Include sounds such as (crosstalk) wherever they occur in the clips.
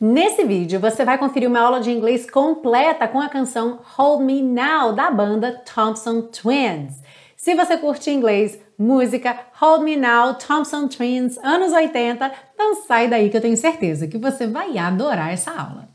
Nesse vídeo você vai conferir uma aula de inglês completa com a canção Hold Me Now da banda Thompson Twins. Se você curte inglês, música, Hold Me Now, Thompson Twins, anos 80, então sai daí que eu tenho certeza que você vai adorar essa aula.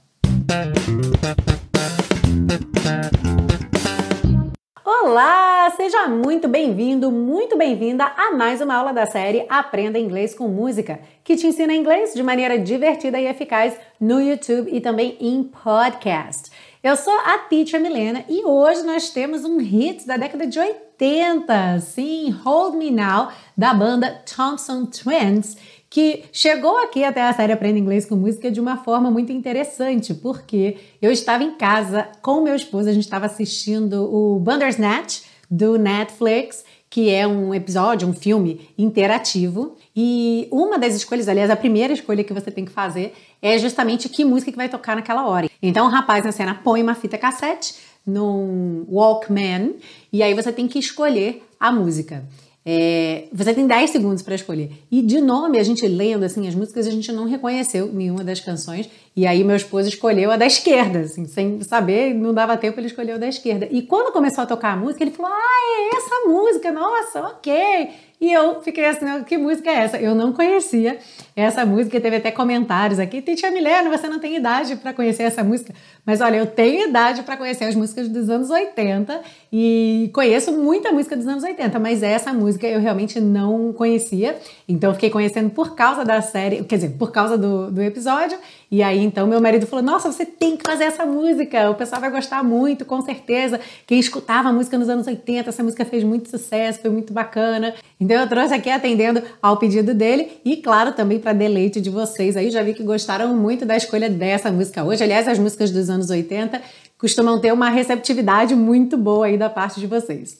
Olá, seja muito bem-vindo, muito bem-vinda a mais uma aula da série Aprenda Inglês com Música, que te ensina inglês de maneira divertida e eficaz no YouTube e também em podcast. Eu sou a Teacher Milena e hoje nós temos um hit da década de 80, sim, Hold Me Now, da banda Thompson Twins, que chegou aqui até a série Aprenda Inglês com Música de uma forma muito interessante, porque eu estava em casa com meu esposo, a gente estava assistindo o Bandersnatch do Netflix, que é um episódio, um filme interativo. E uma das escolhas, aliás, a primeira escolha que você tem que fazer é justamente que música que vai tocar naquela hora. Então o rapaz na cena põe uma fita cassete num Walkman e aí você tem que escolher a música. É, você tem 10 segundos para escolher. E de nome, a gente lendo assim as músicas, a gente não reconheceu nenhuma das canções. E aí meu esposo escolheu a da esquerda, assim, sem saber, não dava tempo, ele escolheu a da esquerda. E quando começou a tocar a música, ele falou: Ah, é essa música, nossa, ok. E eu fiquei assim, que música é essa? Eu não conhecia essa música, teve até comentários aqui. Titia Milena, você não tem idade para conhecer essa música. Mas olha, eu tenho idade para conhecer as músicas dos anos 80 e conheço muita música dos anos 80, mas essa música eu realmente não conhecia. Então fiquei conhecendo por causa da série, quer dizer, por causa do, do episódio. E aí então meu marido falou: Nossa, você tem que fazer essa música, o pessoal vai gostar muito, com certeza. Quem escutava a música nos anos 80, essa música fez muito sucesso, foi muito bacana. Então eu trouxe aqui atendendo ao pedido dele e, claro, também para deleite de vocês aí. Já vi que gostaram muito da escolha dessa música hoje. Aliás, as músicas dos anos 80 costumam ter uma receptividade muito boa aí da parte de vocês.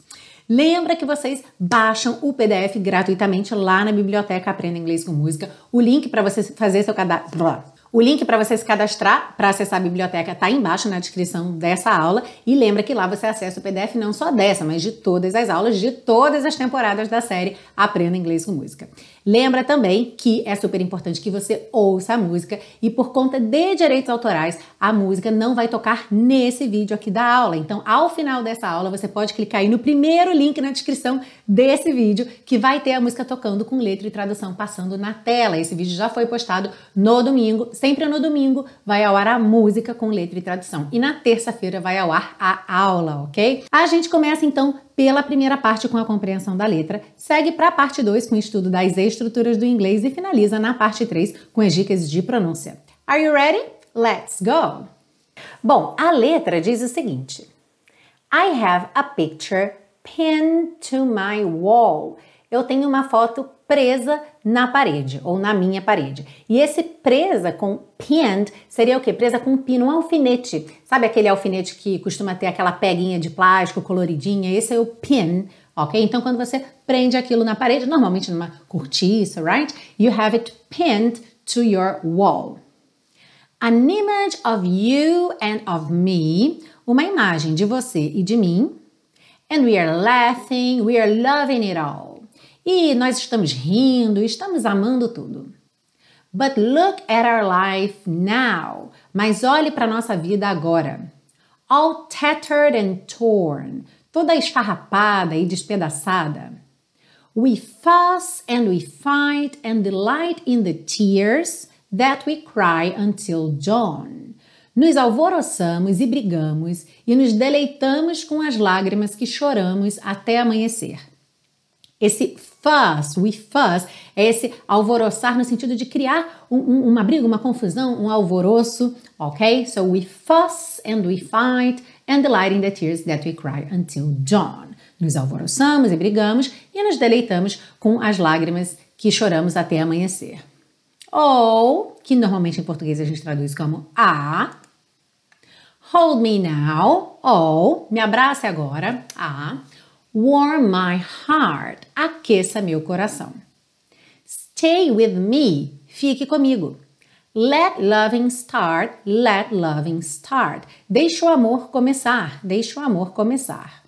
Lembra que vocês baixam o PDF gratuitamente lá na biblioteca Aprenda Inglês com Música. O link para você fazer seu cadastro o link para você se cadastrar para acessar a biblioteca está embaixo na descrição dessa aula e lembra que lá você acessa o PDF não só dessa, mas de todas as aulas de todas as temporadas da série Aprenda Inglês com Música. Lembra também que é super importante que você ouça a música e por conta de direitos autorais, a música não vai tocar nesse vídeo aqui da aula. Então, ao final dessa aula, você pode clicar aí no primeiro link na descrição desse vídeo que vai ter a música tocando com letra e tradução passando na tela. Esse vídeo já foi postado no domingo, sempre no domingo vai ao ar a música com letra e tradução. E na terça-feira vai ao ar a aula, ok? A gente começa então pela primeira parte com a compreensão da letra, segue para a parte 2 com o estudo das estruturas do inglês e finaliza na parte 3 com as dicas de pronúncia. Are you ready? Let's go! Bom, a letra diz o seguinte: I have a picture pinned to my wall. Eu tenho uma foto presa na parede ou na minha parede. E esse presa com pinned seria o quê? Presa com um pino, um alfinete. Sabe aquele alfinete que costuma ter aquela peguinha de plástico coloridinha? Esse é o pin, ok? Então quando você prende aquilo na parede, normalmente numa cortiça, right? You have it pinned to your wall. An image of you and of me, uma imagem de você e de mim. And we are laughing, we are loving it all. E nós estamos rindo, estamos amando tudo. But look at our life now. Mas olhe para nossa vida agora. All tattered and torn, toda esfarrapada e despedaçada. We fuss and we fight and delight in the tears that we cry until dawn. Nos alvoroçamos e brigamos e nos deleitamos com as lágrimas que choramos até amanhecer. Esse fuss, we fuss, é esse alvoroçar no sentido de criar um, um, uma briga, uma confusão, um alvoroço, ok? So we fuss and we fight and delight in the tears that we cry until dawn. Nos alvoroçamos e brigamos e nos deleitamos com as lágrimas que choramos até amanhecer. Ou, que normalmente em português a gente traduz como a, hold me now, ou, me abrace agora, a, Warm my heart. Aqueça meu coração. Stay with me. Fique comigo. Let loving start. Let loving start. Deixa o amor começar. Deixa o amor começar.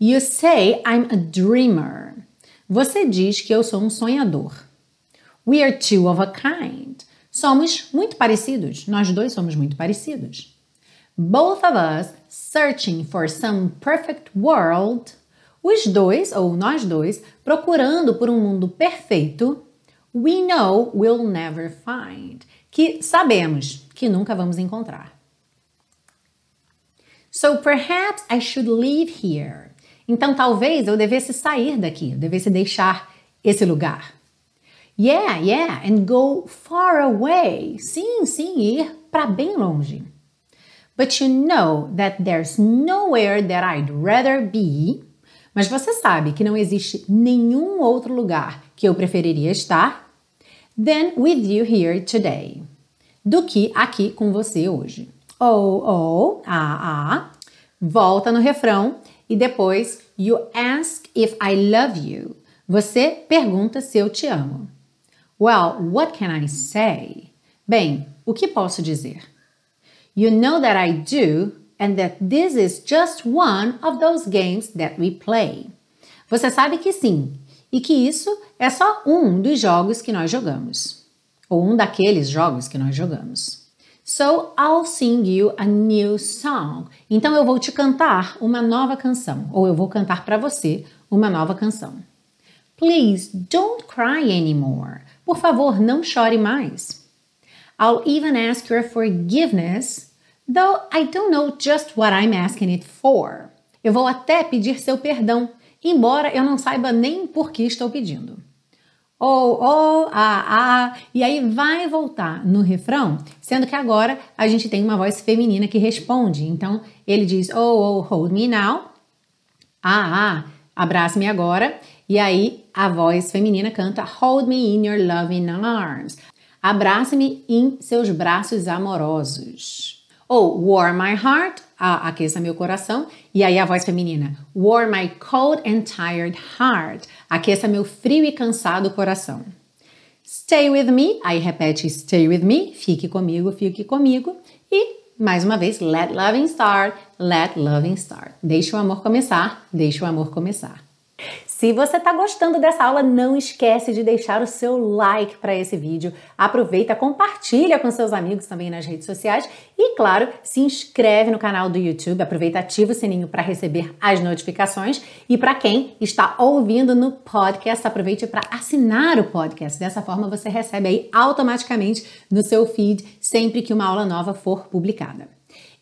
You say I'm a dreamer. Você diz que eu sou um sonhador. We are two of a kind. Somos muito parecidos. Nós dois somos muito parecidos. Both of us searching for some perfect world. Os dois, ou nós dois, procurando por um mundo perfeito. We know we'll never find. Que sabemos que nunca vamos encontrar. So perhaps I should leave here. Então talvez eu devesse sair daqui, eu devesse deixar esse lugar. Yeah, yeah, and go far away. Sim, sim, ir para bem longe. But you know that there's nowhere that I'd rather be. Mas você sabe que não existe nenhum outro lugar que eu preferiria estar than with you here today. Do que aqui com você hoje. Oh, oh, ah, ah. Volta no refrão e depois you ask if I love you. Você pergunta se eu te amo. Well, what can I say? Bem, o que posso dizer? You know that I do and that this is just one of those games that we play. Você sabe que sim, e que isso é só um dos jogos que nós jogamos. Ou um daqueles jogos que nós jogamos. So I'll sing you a new song. Então eu vou te cantar uma nova canção, ou eu vou cantar para você uma nova canção. Please don't cry anymore. Por favor, não chore mais. I'll even ask your forgiveness, though I don't know just what I'm asking it for. Eu vou até pedir seu perdão, embora eu não saiba nem por que estou pedindo. Ou, ou, ah, ah, e aí vai voltar no refrão, sendo que agora a gente tem uma voz feminina que responde. Então ele diz, oh, oh, hold me now, ah, ah, abrace-me agora, e aí a voz feminina canta hold me in your loving arms, abrace-me em seus braços amorosos. Ou warm my heart, aqueça meu coração. E aí a voz feminina, warm my cold and tired heart, aqueça meu frio e cansado coração. Stay with me, aí repete stay with me, fique comigo, fique comigo. E mais uma vez, let loving start, let loving start. Deixa o amor começar, deixa o amor começar. Se você está gostando dessa aula, não esquece de deixar o seu like para esse vídeo. Aproveita, compartilha com seus amigos também nas redes sociais e, claro, se inscreve no canal do YouTube. Aproveita, ativa o sininho para receber as notificações. E para quem está ouvindo no podcast, aproveite para assinar o podcast. Dessa forma, você recebe aí automaticamente no seu feed sempre que uma aula nova for publicada.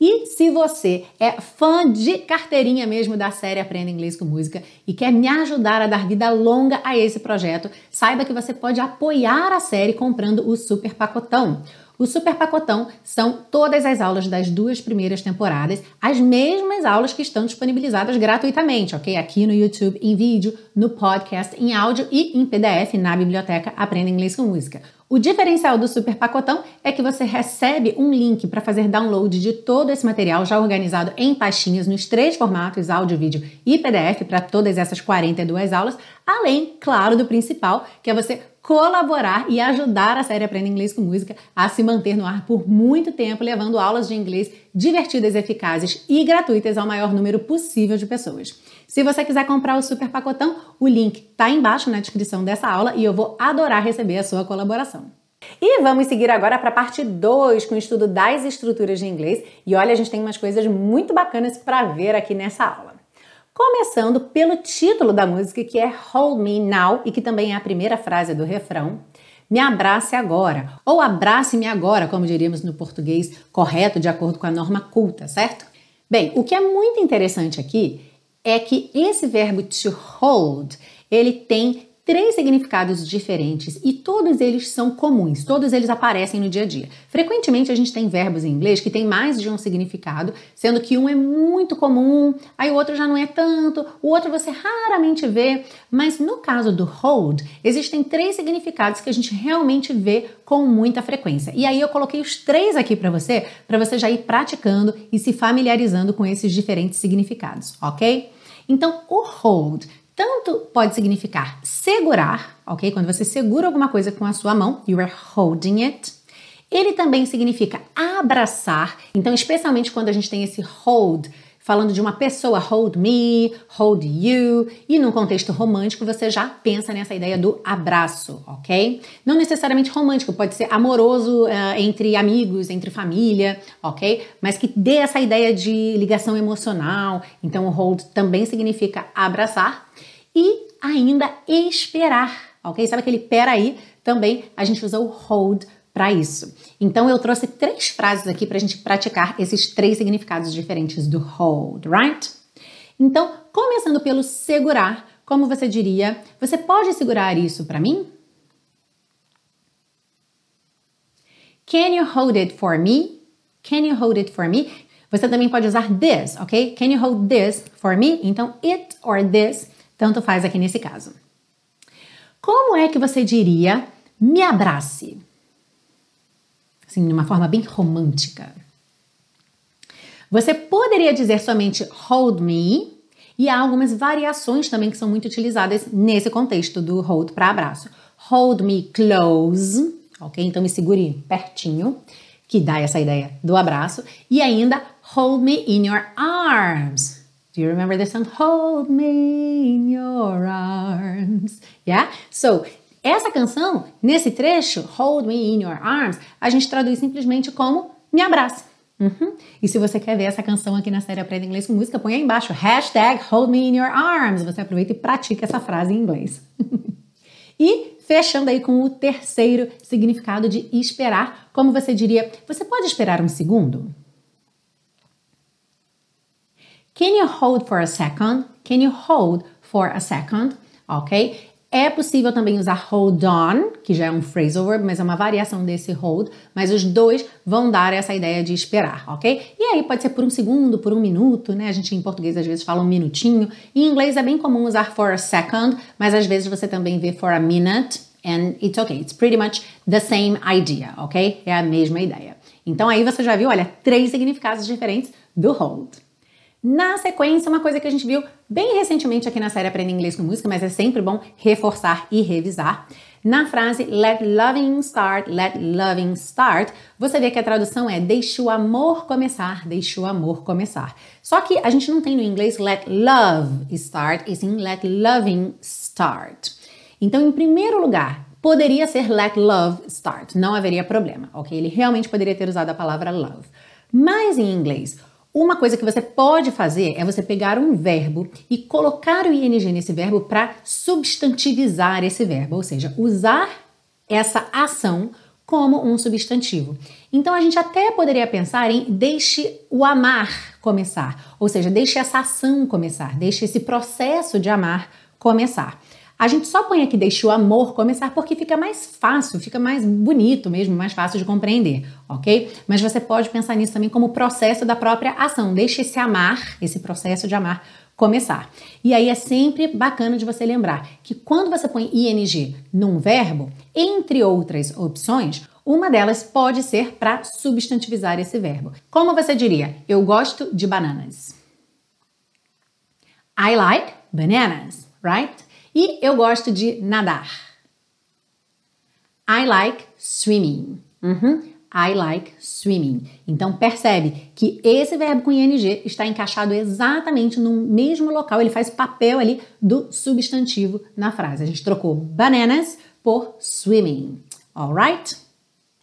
E se você é fã de carteirinha mesmo da série Aprenda Inglês com Música e quer me ajudar a dar vida longa a esse projeto, saiba que você pode apoiar a série comprando o Super Pacotão. O Super Pacotão são todas as aulas das duas primeiras temporadas, as mesmas aulas que estão disponibilizadas gratuitamente, ok? Aqui no YouTube, em vídeo, no podcast, em áudio e em PDF na biblioteca Aprenda Inglês com Música. O diferencial do Super Pacotão é que você recebe um link para fazer download de todo esse material já organizado em pastinhas nos três formatos, áudio, vídeo e PDF para todas essas 42 aulas, além, claro, do principal, que é você colaborar e ajudar a série Aprenda Inglês com Música a se manter no ar por muito tempo, levando aulas de inglês divertidas, eficazes e gratuitas ao maior número possível de pessoas. Se você quiser comprar o super pacotão, o link está embaixo na descrição dessa aula e eu vou adorar receber a sua colaboração. E vamos seguir agora para a parte 2 com o estudo das estruturas de inglês. E olha, a gente tem umas coisas muito bacanas para ver aqui nessa aula. Começando pelo título da música, que é Hold Me Now, e que também é a primeira frase do refrão. Me abrace agora, ou abrace-me agora, como diríamos no português correto, de acordo com a norma culta, certo? Bem, o que é muito interessante aqui é que esse verbo to hold, ele tem três significados diferentes e todos eles são comuns, todos eles aparecem no dia a dia. Frequentemente a gente tem verbos em inglês que têm mais de um significado, sendo que um é muito comum, aí o outro já não é tanto, o outro você raramente vê, mas no caso do hold, existem três significados que a gente realmente vê com muita frequência. E aí eu coloquei os três aqui para você, para você já ir praticando e se familiarizando com esses diferentes significados, ok? Então, o hold tanto pode significar segurar, ok? Quando você segura alguma coisa com a sua mão, you are holding it. Ele também significa abraçar, então, especialmente quando a gente tem esse hold falando de uma pessoa, hold me, hold you, e num contexto romântico você já pensa nessa ideia do abraço, ok? Não necessariamente romântico, pode ser amoroso uh, entre amigos, entre família, ok? Mas que dê essa ideia de ligação emocional. Então, hold também significa abraçar e ainda esperar, ok? Sabe aquele peraí? Também a gente usa o hold para isso. Então eu trouxe três frases aqui para a gente praticar esses três significados diferentes do hold, right? Então, começando pelo segurar, como você diria, você pode segurar isso para mim? Can you hold it for me? Can you hold it for me? Você também pode usar this, ok? Can you hold this for me? Então, it or this, tanto faz aqui nesse caso. Como é que você diria me abrace? Assim, de uma forma bem romântica. Você poderia dizer somente hold me, e há algumas variações também que são muito utilizadas nesse contexto do hold para abraço. Hold me close, ok? Então me segure pertinho, que dá essa ideia do abraço. E ainda hold me in your arms. Do you remember this song? Hold me in your arms. Yeah? So essa canção, nesse trecho, Hold Me in Your Arms, a gente traduz simplesmente como me abraça. Uhum. E se você quer ver essa canção aqui na série Aprenda Inglês com Música, põe aí embaixo, hashtag Hold Me in Your Arms. Você aproveita e pratica essa frase em inglês. (laughs) e fechando aí com o terceiro significado de esperar, como você diria, você pode esperar um segundo? Can you hold for a second? Can you hold for a second? Ok? É possível também usar hold on, que já é um phrasal verb, mas é uma variação desse hold, mas os dois vão dar essa ideia de esperar, ok? E aí pode ser por um segundo, por um minuto, né? A gente em português às vezes fala um minutinho. Em inglês é bem comum usar for a second, mas às vezes você também vê for a minute, and it's okay. It's pretty much the same idea, ok? É a mesma ideia. Então aí você já viu, olha, três significados diferentes do hold. Na sequência, uma coisa que a gente viu bem recentemente aqui na série Aprenda Inglês com Música, mas é sempre bom reforçar e revisar. Na frase Let loving start, let loving start, você vê que a tradução é Deixe o amor começar, deixe o amor começar. Só que a gente não tem no inglês Let love start, e sim Let loving start. Então, em primeiro lugar, poderia ser Let love start, não haveria problema, ok? Ele realmente poderia ter usado a palavra love. Mas em inglês, uma coisa que você pode fazer é você pegar um verbo e colocar o ing nesse verbo para substantivizar esse verbo, ou seja, usar essa ação como um substantivo. Então a gente até poderia pensar em deixe o amar começar, ou seja, deixe essa ação começar, deixe esse processo de amar começar. A gente só põe aqui deixe o amor começar porque fica mais fácil, fica mais bonito mesmo, mais fácil de compreender, ok? Mas você pode pensar nisso também como processo da própria ação. Deixe esse amar, esse processo de amar começar. E aí é sempre bacana de você lembrar que quando você põe ing num verbo, entre outras opções, uma delas pode ser para substantivizar esse verbo. Como você diria? Eu gosto de bananas. I like bananas, right? E eu gosto de nadar. I like swimming. Uhum. I like swimming. Então percebe que esse verbo com ing está encaixado exatamente no mesmo local, ele faz papel ali do substantivo na frase. A gente trocou bananas por swimming. Alright?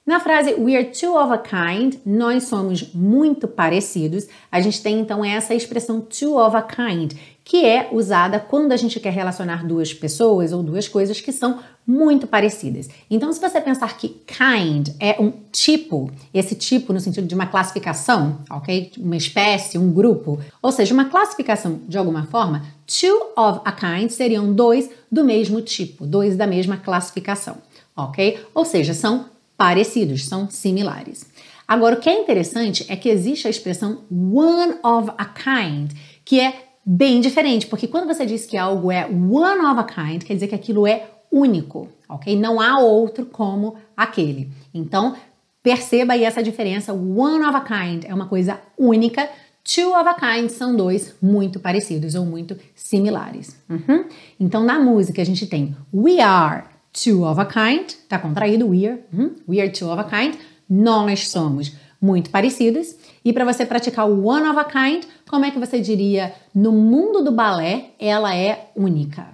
Na frase we are two of a kind, nós somos muito parecidos, a gente tem então essa expressão two of a kind, que é usada quando a gente quer relacionar duas pessoas ou duas coisas que são muito parecidas. Então, se você pensar que kind é um tipo, esse tipo no sentido de uma classificação, ok? Uma espécie, um grupo, ou seja, uma classificação de alguma forma, two of a kind seriam dois do mesmo tipo, dois da mesma classificação, ok? Ou seja, são parecidos, são similares. Agora, o que é interessante é que existe a expressão one of a kind, que é bem diferente, porque quando você diz que algo é one of a kind, quer dizer que aquilo é único, ok? Não há outro como aquele. Então, perceba aí essa diferença. One of a kind é uma coisa única, two of a kind são dois muito parecidos ou muito similares. Uhum. Então, na música a gente tem we are two of a kind, tá contraído, we are, uhum. we are two of a kind, nós somos muito parecidos. E para você praticar o one of a kind, Como é que você diria no mundo do balé ela é única?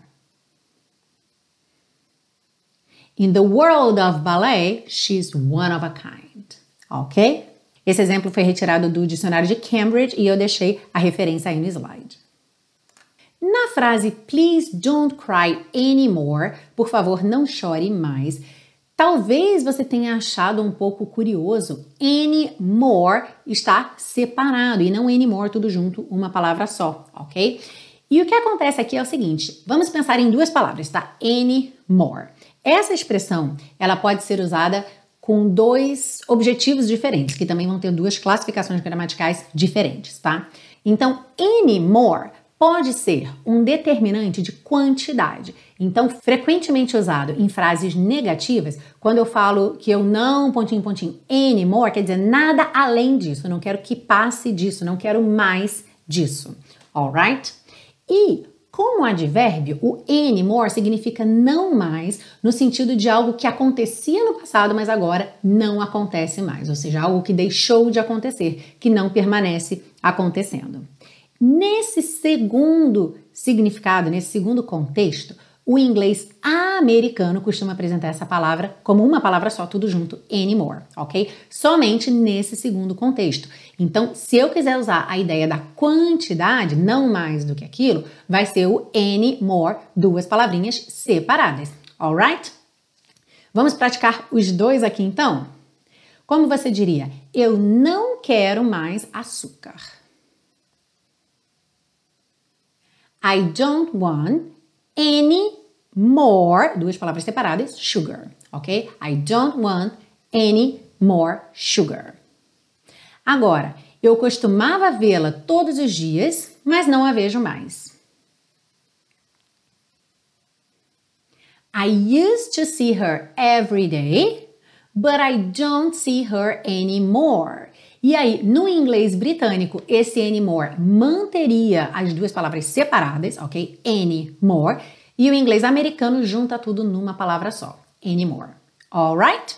In the world of ballet, she's one of a kind. Ok? Esse exemplo foi retirado do dicionário de Cambridge e eu deixei a referência aí no slide. Na frase Please don't cry anymore, por favor, não chore mais. Talvez você tenha achado um pouco curioso, anymore está separado e não anymore tudo junto, uma palavra só, ok? E o que acontece aqui é o seguinte, vamos pensar em duas palavras, tá? Anymore. Essa expressão, ela pode ser usada com dois objetivos diferentes, que também vão ter duas classificações gramaticais diferentes, tá? Então, anymore pode ser um determinante de quantidade. Então, frequentemente usado em frases negativas, quando eu falo que eu não, pontinho, pontinho, anymore, quer dizer nada além disso, não quero que passe disso, não quero mais disso. Alright? E como advérbio, o anymore significa não mais no sentido de algo que acontecia no passado, mas agora não acontece mais, ou seja, algo que deixou de acontecer, que não permanece acontecendo. Nesse segundo significado, nesse segundo contexto, o inglês americano costuma apresentar essa palavra como uma palavra só, tudo junto, anymore, ok? Somente nesse segundo contexto. Então, se eu quiser usar a ideia da quantidade, não mais do que aquilo, vai ser o anymore, duas palavrinhas separadas, alright? Vamos praticar os dois aqui então? Como você diria? Eu não quero mais açúcar. I don't want any more, duas palavras separadas, sugar, ok? I don't want any more sugar. Agora, eu costumava vê-la todos os dias, mas não a vejo mais. I used to see her every day, but I don't see her anymore. E aí, no inglês britânico, esse anymore manteria as duas palavras separadas, ok? Anymore. E o inglês americano junta tudo numa palavra só, anymore. Alright?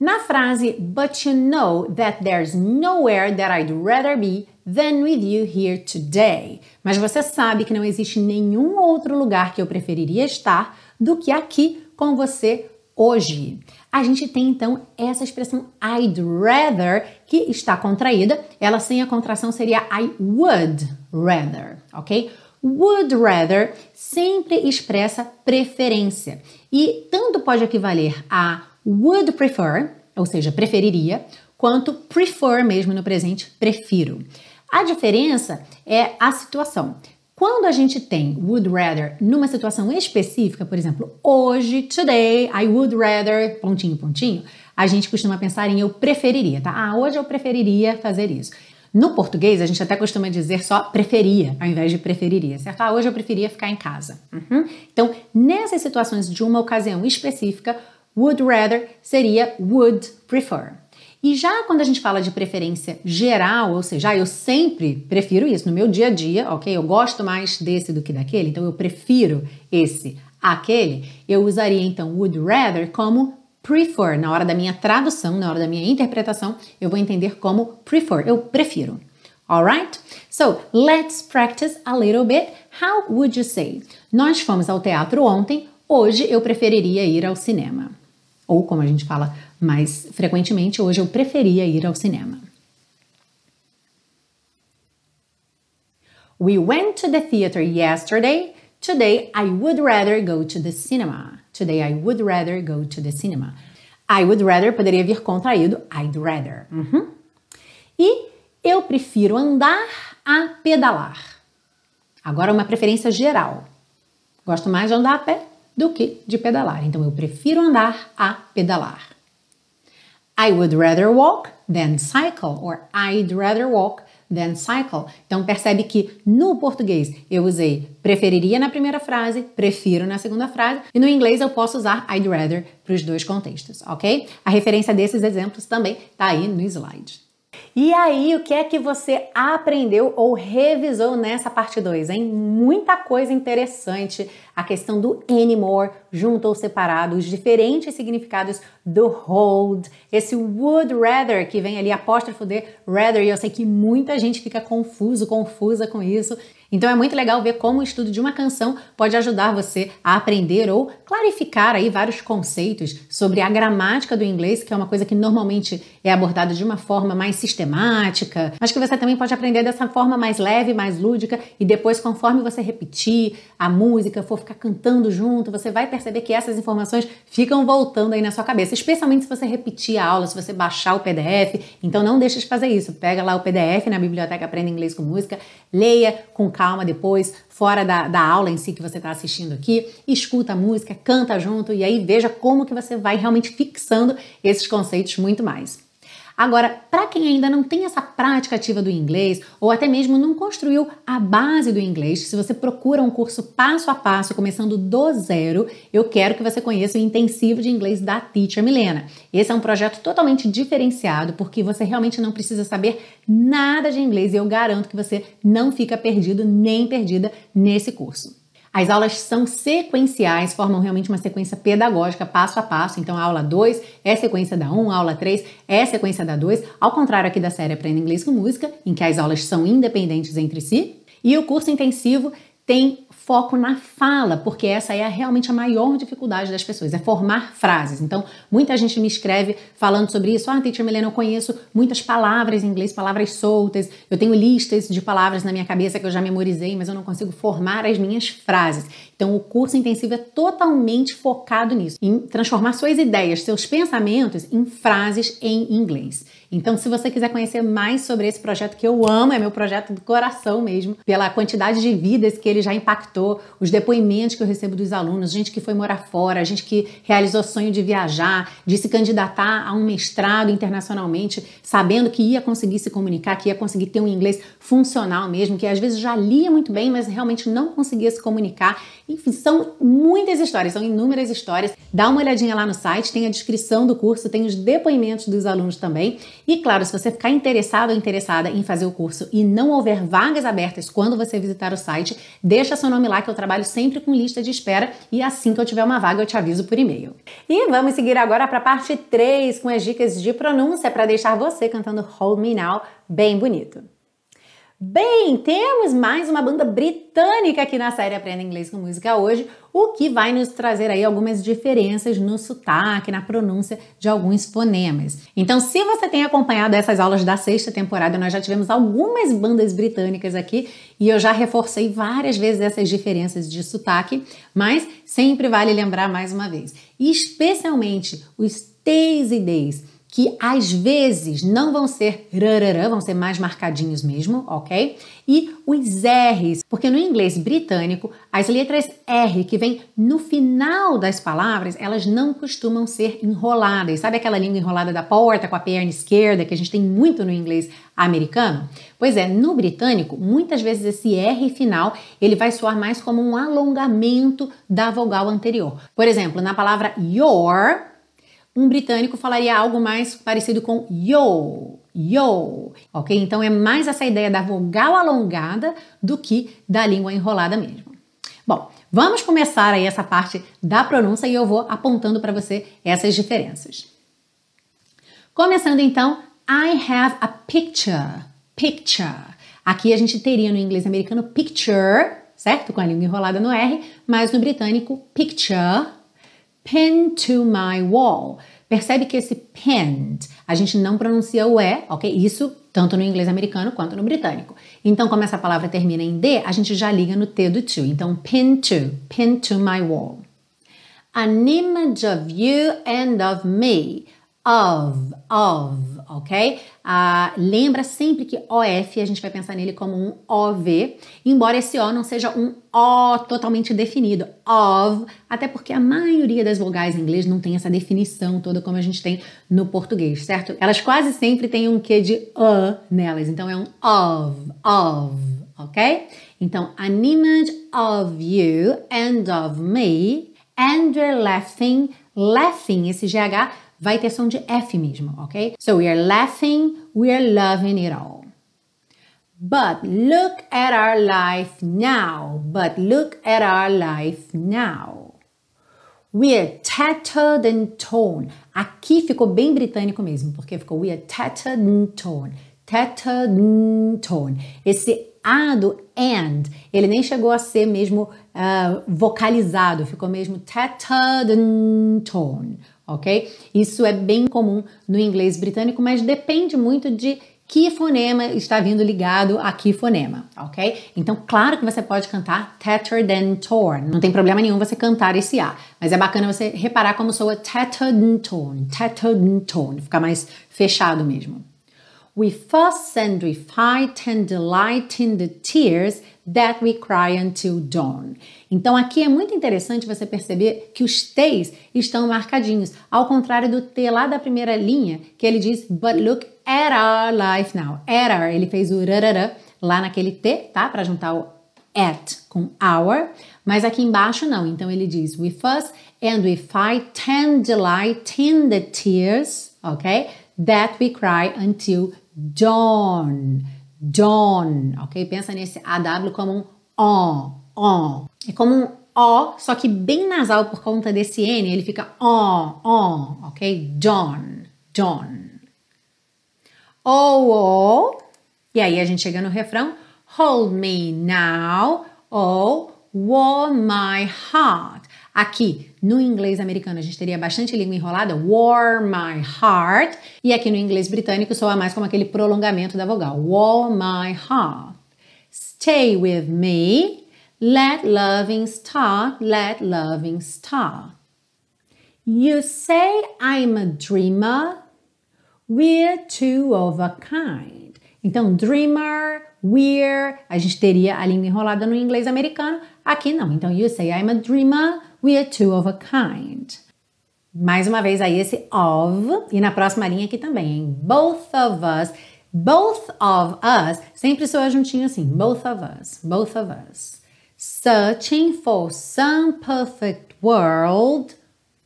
Na frase, but you know that there's nowhere that I'd rather be than with you here today. Mas você sabe que não existe nenhum outro lugar que eu preferiria estar do que aqui com você hoje. A gente tem então essa expressão I'd rather que está contraída. Ela sem a contração seria I would rather, ok? Would rather sempre expressa preferência e tanto pode equivaler a would prefer, ou seja, preferiria, quanto prefer mesmo no presente, prefiro. A diferença é a situação. Quando a gente tem would rather numa situação específica, por exemplo, hoje, today, I would rather, pontinho, pontinho, a gente costuma pensar em eu preferiria, tá? Ah, hoje eu preferiria fazer isso. No português, a gente até costuma dizer só preferia, ao invés de preferiria, certo? Ah, hoje eu preferia ficar em casa. Uhum. Então, nessas situações de uma ocasião específica, would rather seria would prefer. E já quando a gente fala de preferência geral, ou seja, ah, eu sempre prefiro isso no meu dia a dia, ok? Eu gosto mais desse do que daquele, então eu prefiro esse aquele, eu usaria então would rather como prefer. Na hora da minha tradução, na hora da minha interpretação, eu vou entender como prefer, eu prefiro. Alright? So, let's practice a little bit. How would you say? Nós fomos ao teatro ontem, hoje eu preferiria ir ao cinema. Ou como a gente fala mas frequentemente hoje eu preferia ir ao cinema. We went to the theater yesterday. Today I would rather go to the cinema. Today I would rather go to the cinema. I would rather poderia vir contraído I'd rather. Uhum. E eu prefiro andar a pedalar. Agora uma preferência geral. Gosto mais de andar a pé do que de pedalar. Então eu prefiro andar a pedalar. I would rather walk than cycle, or I'd rather walk than cycle. Então percebe que no português eu usei preferiria na primeira frase, prefiro na segunda frase, e no inglês eu posso usar I'd rather para os dois contextos, ok? A referência desses exemplos também está aí no slide. E aí, o que é que você aprendeu ou revisou nessa parte 2, hein? Muita coisa interessante. A questão do anymore, junto ou separado, os diferentes significados do hold, esse would rather, que vem ali apóstrofo de rather, e eu sei que muita gente fica confuso, confusa com isso. Então é muito legal ver como o estudo de uma canção pode ajudar você a aprender ou clarificar aí vários conceitos sobre a gramática do inglês, que é uma coisa que normalmente é abordada de uma forma mais sistemática, mas que você também pode aprender dessa forma mais leve, mais lúdica e depois conforme você repetir a música, for ficar cantando junto, você vai perceber que essas informações ficam voltando aí na sua cabeça, especialmente se você repetir a aula, se você baixar o PDF. Então não deixe de fazer isso. Pega lá o PDF na biblioteca Aprenda Inglês com Música, leia com calma depois, fora da, da aula em si que você está assistindo aqui, escuta a música, canta junto e aí veja como que você vai realmente fixando esses conceitos muito mais. Agora, para quem ainda não tem essa prática ativa do inglês ou até mesmo não construiu a base do inglês, se você procura um curso passo a passo, começando do zero, eu quero que você conheça o intensivo de inglês da Teacher Milena. Esse é um projeto totalmente diferenciado porque você realmente não precisa saber nada de inglês e eu garanto que você não fica perdido nem perdida nesse curso. As aulas são sequenciais, formam realmente uma sequência pedagógica passo a passo. Então, a aula 2 é sequência da 1, a aula 3 é sequência da 2, ao contrário aqui da série Aprenda Inglês com Música, em que as aulas são independentes entre si. E o curso intensivo tem foco na fala, porque essa é realmente a maior dificuldade das pessoas, é formar frases. Então, muita gente me escreve falando sobre isso. Ah, teacher Melena, eu conheço muitas palavras em inglês, palavras soltas. Eu tenho listas de palavras na minha cabeça que eu já memorizei, mas eu não consigo formar as minhas frases. Então, o curso intensivo é totalmente focado nisso, em transformar suas ideias, seus pensamentos em frases em inglês. Então, se você quiser conhecer mais sobre esse projeto que eu amo, é meu projeto do coração mesmo, pela quantidade de vidas que ele já impactou, os depoimentos que eu recebo dos alunos, gente que foi morar fora, gente que realizou sonho de viajar, de se candidatar a um mestrado internacionalmente, sabendo que ia conseguir se comunicar, que ia conseguir ter um inglês funcional mesmo, que às vezes já lia muito bem, mas realmente não conseguia se comunicar. Enfim, são muitas histórias, são inúmeras histórias. Dá uma olhadinha lá no site, tem a descrição do curso, tem os depoimentos dos alunos também. E claro, se você ficar interessado ou interessada em fazer o curso e não houver vagas abertas quando você visitar o site, deixa seu nome lá que eu trabalho sempre com lista de espera e assim que eu tiver uma vaga eu te aviso por e-mail. E vamos seguir agora para a parte 3 com as dicas de pronúncia para deixar você cantando Hold Me Now bem bonito. Bem, temos mais uma banda britânica aqui na série Aprenda Inglês com Música hoje, o que vai nos trazer aí algumas diferenças no sotaque, na pronúncia de alguns fonemas. Então, se você tem acompanhado essas aulas da sexta temporada, nós já tivemos algumas bandas britânicas aqui e eu já reforcei várias vezes essas diferenças de sotaque, mas sempre vale lembrar mais uma vez, especialmente os T's e D's que às vezes não vão ser rararã, vão ser mais marcadinhos mesmo, ok? E os R's, porque no inglês britânico, as letras R que vem no final das palavras, elas não costumam ser enroladas. Sabe aquela língua enrolada da porta com a perna esquerda que a gente tem muito no inglês americano? Pois é, no britânico, muitas vezes esse R final, ele vai soar mais como um alongamento da vogal anterior. Por exemplo, na palavra your, um britânico falaria algo mais parecido com yo, yo, ok? Então é mais essa ideia da vogal alongada do que da língua enrolada mesmo. Bom, vamos começar aí essa parte da pronúncia e eu vou apontando para você essas diferenças. Começando então, I have a picture, picture. Aqui a gente teria no inglês americano picture, certo? Com a língua enrolada no R, mas no britânico picture Pin to my wall. Percebe que esse pinned, a gente não pronuncia o E, ok? Isso tanto no inglês americano quanto no britânico. Então, como essa palavra termina em D, a gente já liga no T do to. Então, pin to, pin to my wall. An image of you and of me. Of, of, ok? Ah, lembra sempre que OF a gente vai pensar nele como um OV, embora esse O não seja um O totalmente definido, of, até porque a maioria das vogais em inglês não tem essa definição toda como a gente tem no português, certo? Elas quase sempre têm um quê de a nelas, então é um of, of, ok? Então, an image of you and of me, and you're laughing, laughing, esse GH vai ter som de F mesmo, ok? So we are laughing we're loving it all. But look at our life now. But look at our life now. We're tattered and torn. Aqui ficou bem britânico mesmo, porque ficou we're tattered and torn. Tattered and torn. Esse A do and, ele nem chegou a ser mesmo uh, vocalizado, ficou mesmo tattered and torn, ok? Isso é bem comum no inglês britânico, mas depende muito de que fonema está vindo ligado a que fonema, ok? Então, claro que você pode cantar tattered and torn, não tem problema nenhum você cantar esse A, mas é bacana você reparar como soa tattered and torn, tattered and torn, ficar mais fechado mesmo. We fuss and we fight and delight in the tears that we cry until dawn. Então aqui é muito interessante você perceber que os T's estão marcadinhos, ao contrário do T lá da primeira linha, que ele diz but look at our life now. At our, ele fez o rarara lá naquele T, tá? Para juntar o at com our, mas aqui embaixo não. Então ele diz we fuss and we fight and delight in the tears, ok? That we cry until dawn, dawn, ok? Pensa nesse AW como um on, on. É como um O, só que bem nasal por conta desse N, ele fica on, on, ok? Dawn, dawn. Oh, oh. E aí a gente chega no refrão. Hold me now, oh, warm my heart. Aqui, no inglês americano, a gente teria bastante língua enrolada, warm my heart, e aqui no inglês britânico soa mais como aquele prolongamento da vogal, warm my heart. Stay with me, let loving start, let loving start. You say I'm a dreamer, we're two of a kind. Então, dreamer, we're, a gente teria a língua enrolada no inglês americano, aqui não. Então, you say I'm a dreamer, We are two of a kind. Mais uma vez aí esse of e na próxima linha aqui também, hein? Both of us. Both of us sempre soa juntinho assim. Both of us. Both of us. Searching for some perfect world.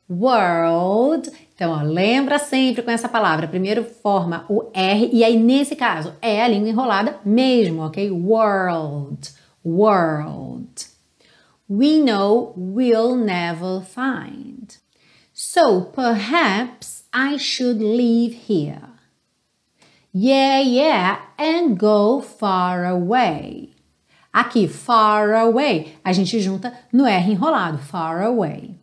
World. Então, ó, lembra sempre com essa palavra. Primeiro forma o R e aí nesse caso é a língua enrolada mesmo, ok? World. World we know we'll never find. So perhaps I should leave here. Yeah, yeah, and go far away. Aqui, far away, a gente junta no R enrolado, far away.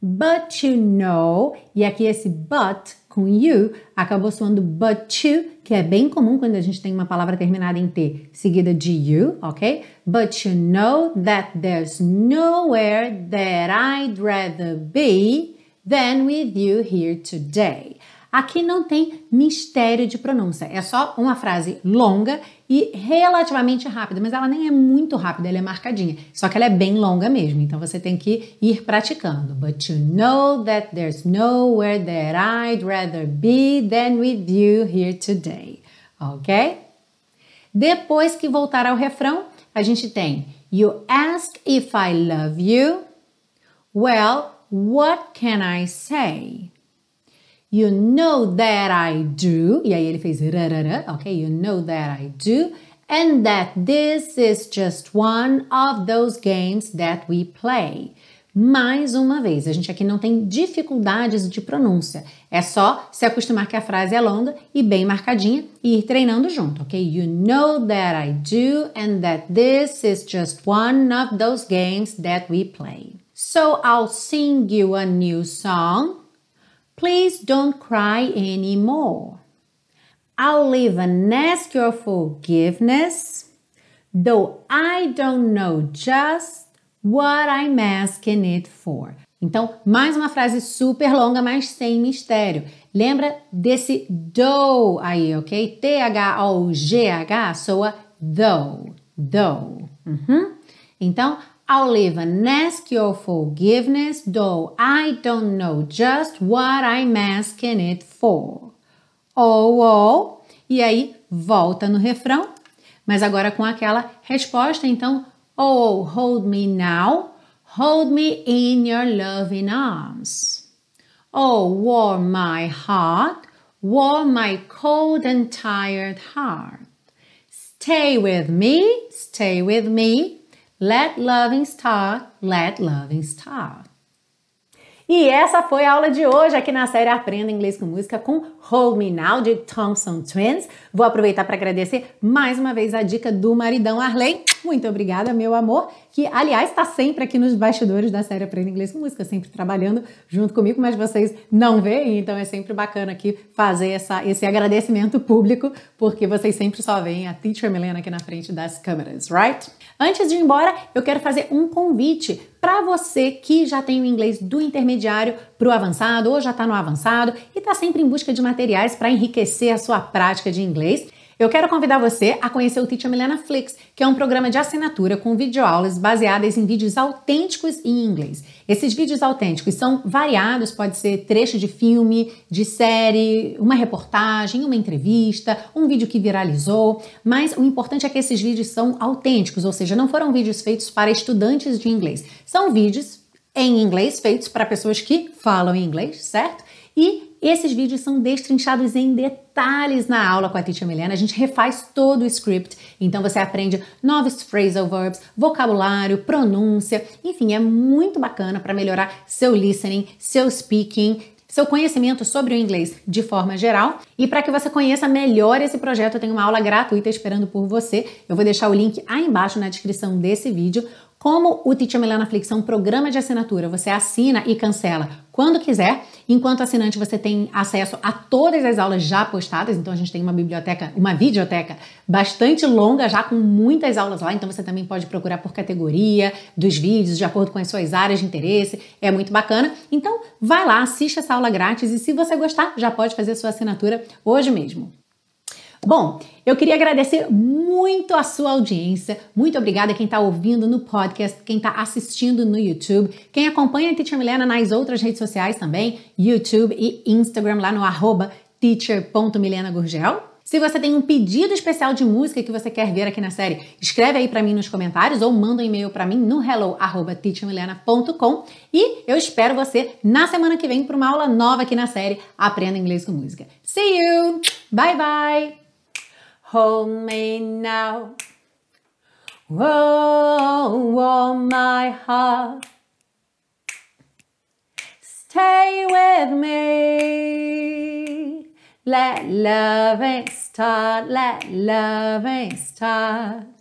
But you know, e aqui esse but com you acabou soando but you, que é bem comum quando a gente tem uma palavra terminada em T seguida de you, ok? But you know that there's nowhere that I'd rather be than with you here today. Aqui não tem mistério de pronúncia, é só uma frase longa e relativamente rápida, mas ela nem é muito rápida, ela é marcadinha, só que ela é bem longa mesmo, então você tem que ir praticando. But you know that there's nowhere that I'd rather be than with you here today, ok? Depois que voltar ao refrão, a gente tem You ask if I love you. Well, what can I say? You know that I do. E aí ele fez rarara, ok? You know that I do. And that this is just one of those games that we play. Mais uma vez, a gente aqui não tem dificuldades de pronúncia. É só se acostumar que a frase é longa e bem marcadinha e ir treinando junto, ok? You know that I do and that this is just one of those games that we play. So I'll sing you a new song. Please don't cry anymore. I'll live and ask your forgiveness, though I don't know just what I'm asking it for. Então, mais uma frase super longa, mas sem mistério. Lembra desse do aí, ok? T-H-O-G-H soa though, though. Uhum. Então, I'll and ask your forgiveness, though I don't know just what I'm asking it for. Oh, oh. E aí, volta no refrão, mas agora com aquela resposta, então, oh, hold me now, hold me in your loving arms. Oh, warm my heart, warm my cold and tired heart. Stay with me, stay with me. Let loving start, let loving start. E essa foi a aula de hoje aqui na série Aprenda Inglês com Música com Hold Me Now de Thompson Twins. Vou aproveitar para agradecer mais uma vez a dica do maridão Arley. Muito obrigada, meu amor, que aliás está sempre aqui nos bastidores da série Aprenda Inglês com Música, sempre trabalhando junto comigo, mas vocês não veem, então é sempre bacana aqui fazer essa, esse agradecimento público, porque vocês sempre só veem a Teacher Milena aqui na frente das câmeras, right? Antes de ir embora, eu quero fazer um convite para você que já tem o inglês do intermediário para o avançado ou já está no avançado e está sempre em busca de materiais para enriquecer a sua prática de inglês. Eu quero convidar você a conhecer o Teacher Milena Flix, que é um programa de assinatura com videoaulas baseadas em vídeos autênticos em inglês. Esses vídeos autênticos são variados, pode ser trecho de filme, de série, uma reportagem, uma entrevista, um vídeo que viralizou, mas o importante é que esses vídeos são autênticos, ou seja, não foram vídeos feitos para estudantes de inglês. São vídeos em inglês feitos para pessoas que falam inglês, certo? E esses vídeos são destrinchados em detalhes na aula com a Teacher Milena. A gente refaz todo o script, então você aprende novos phrasal verbs, vocabulário, pronúncia, enfim, é muito bacana para melhorar seu listening, seu speaking, seu conhecimento sobre o inglês de forma geral. E para que você conheça melhor esse projeto, eu tenho uma aula gratuita esperando por você. Eu vou deixar o link aí embaixo na descrição desse vídeo. Como o Teacher Milena Flix é um programa de assinatura, você assina e cancela quando quiser. Enquanto assinante, você tem acesso a todas as aulas já postadas. Então, a gente tem uma biblioteca, uma videoteca bastante longa, já com muitas aulas lá. Então, você também pode procurar por categoria dos vídeos, de acordo com as suas áreas de interesse. É muito bacana. Então, vai lá, assiste essa aula grátis e se você gostar, já pode fazer sua assinatura hoje mesmo. Bom, eu queria agradecer muito a sua audiência. Muito obrigada quem está ouvindo no podcast, quem está assistindo no YouTube, quem acompanha a Teacher Milena nas outras redes sociais também, YouTube e Instagram, lá no arroba teacher.milenagurgel. Se você tem um pedido especial de música que você quer ver aqui na série, escreve aí para mim nos comentários ou manda um e-mail para mim no hello@teachermilena.com e eu espero você na semana que vem para uma aula nova aqui na série Aprenda Inglês com Música. See you. Bye bye. Hold me now. Whoa, warm my heart. Stay with me. Let loving start, let loving start.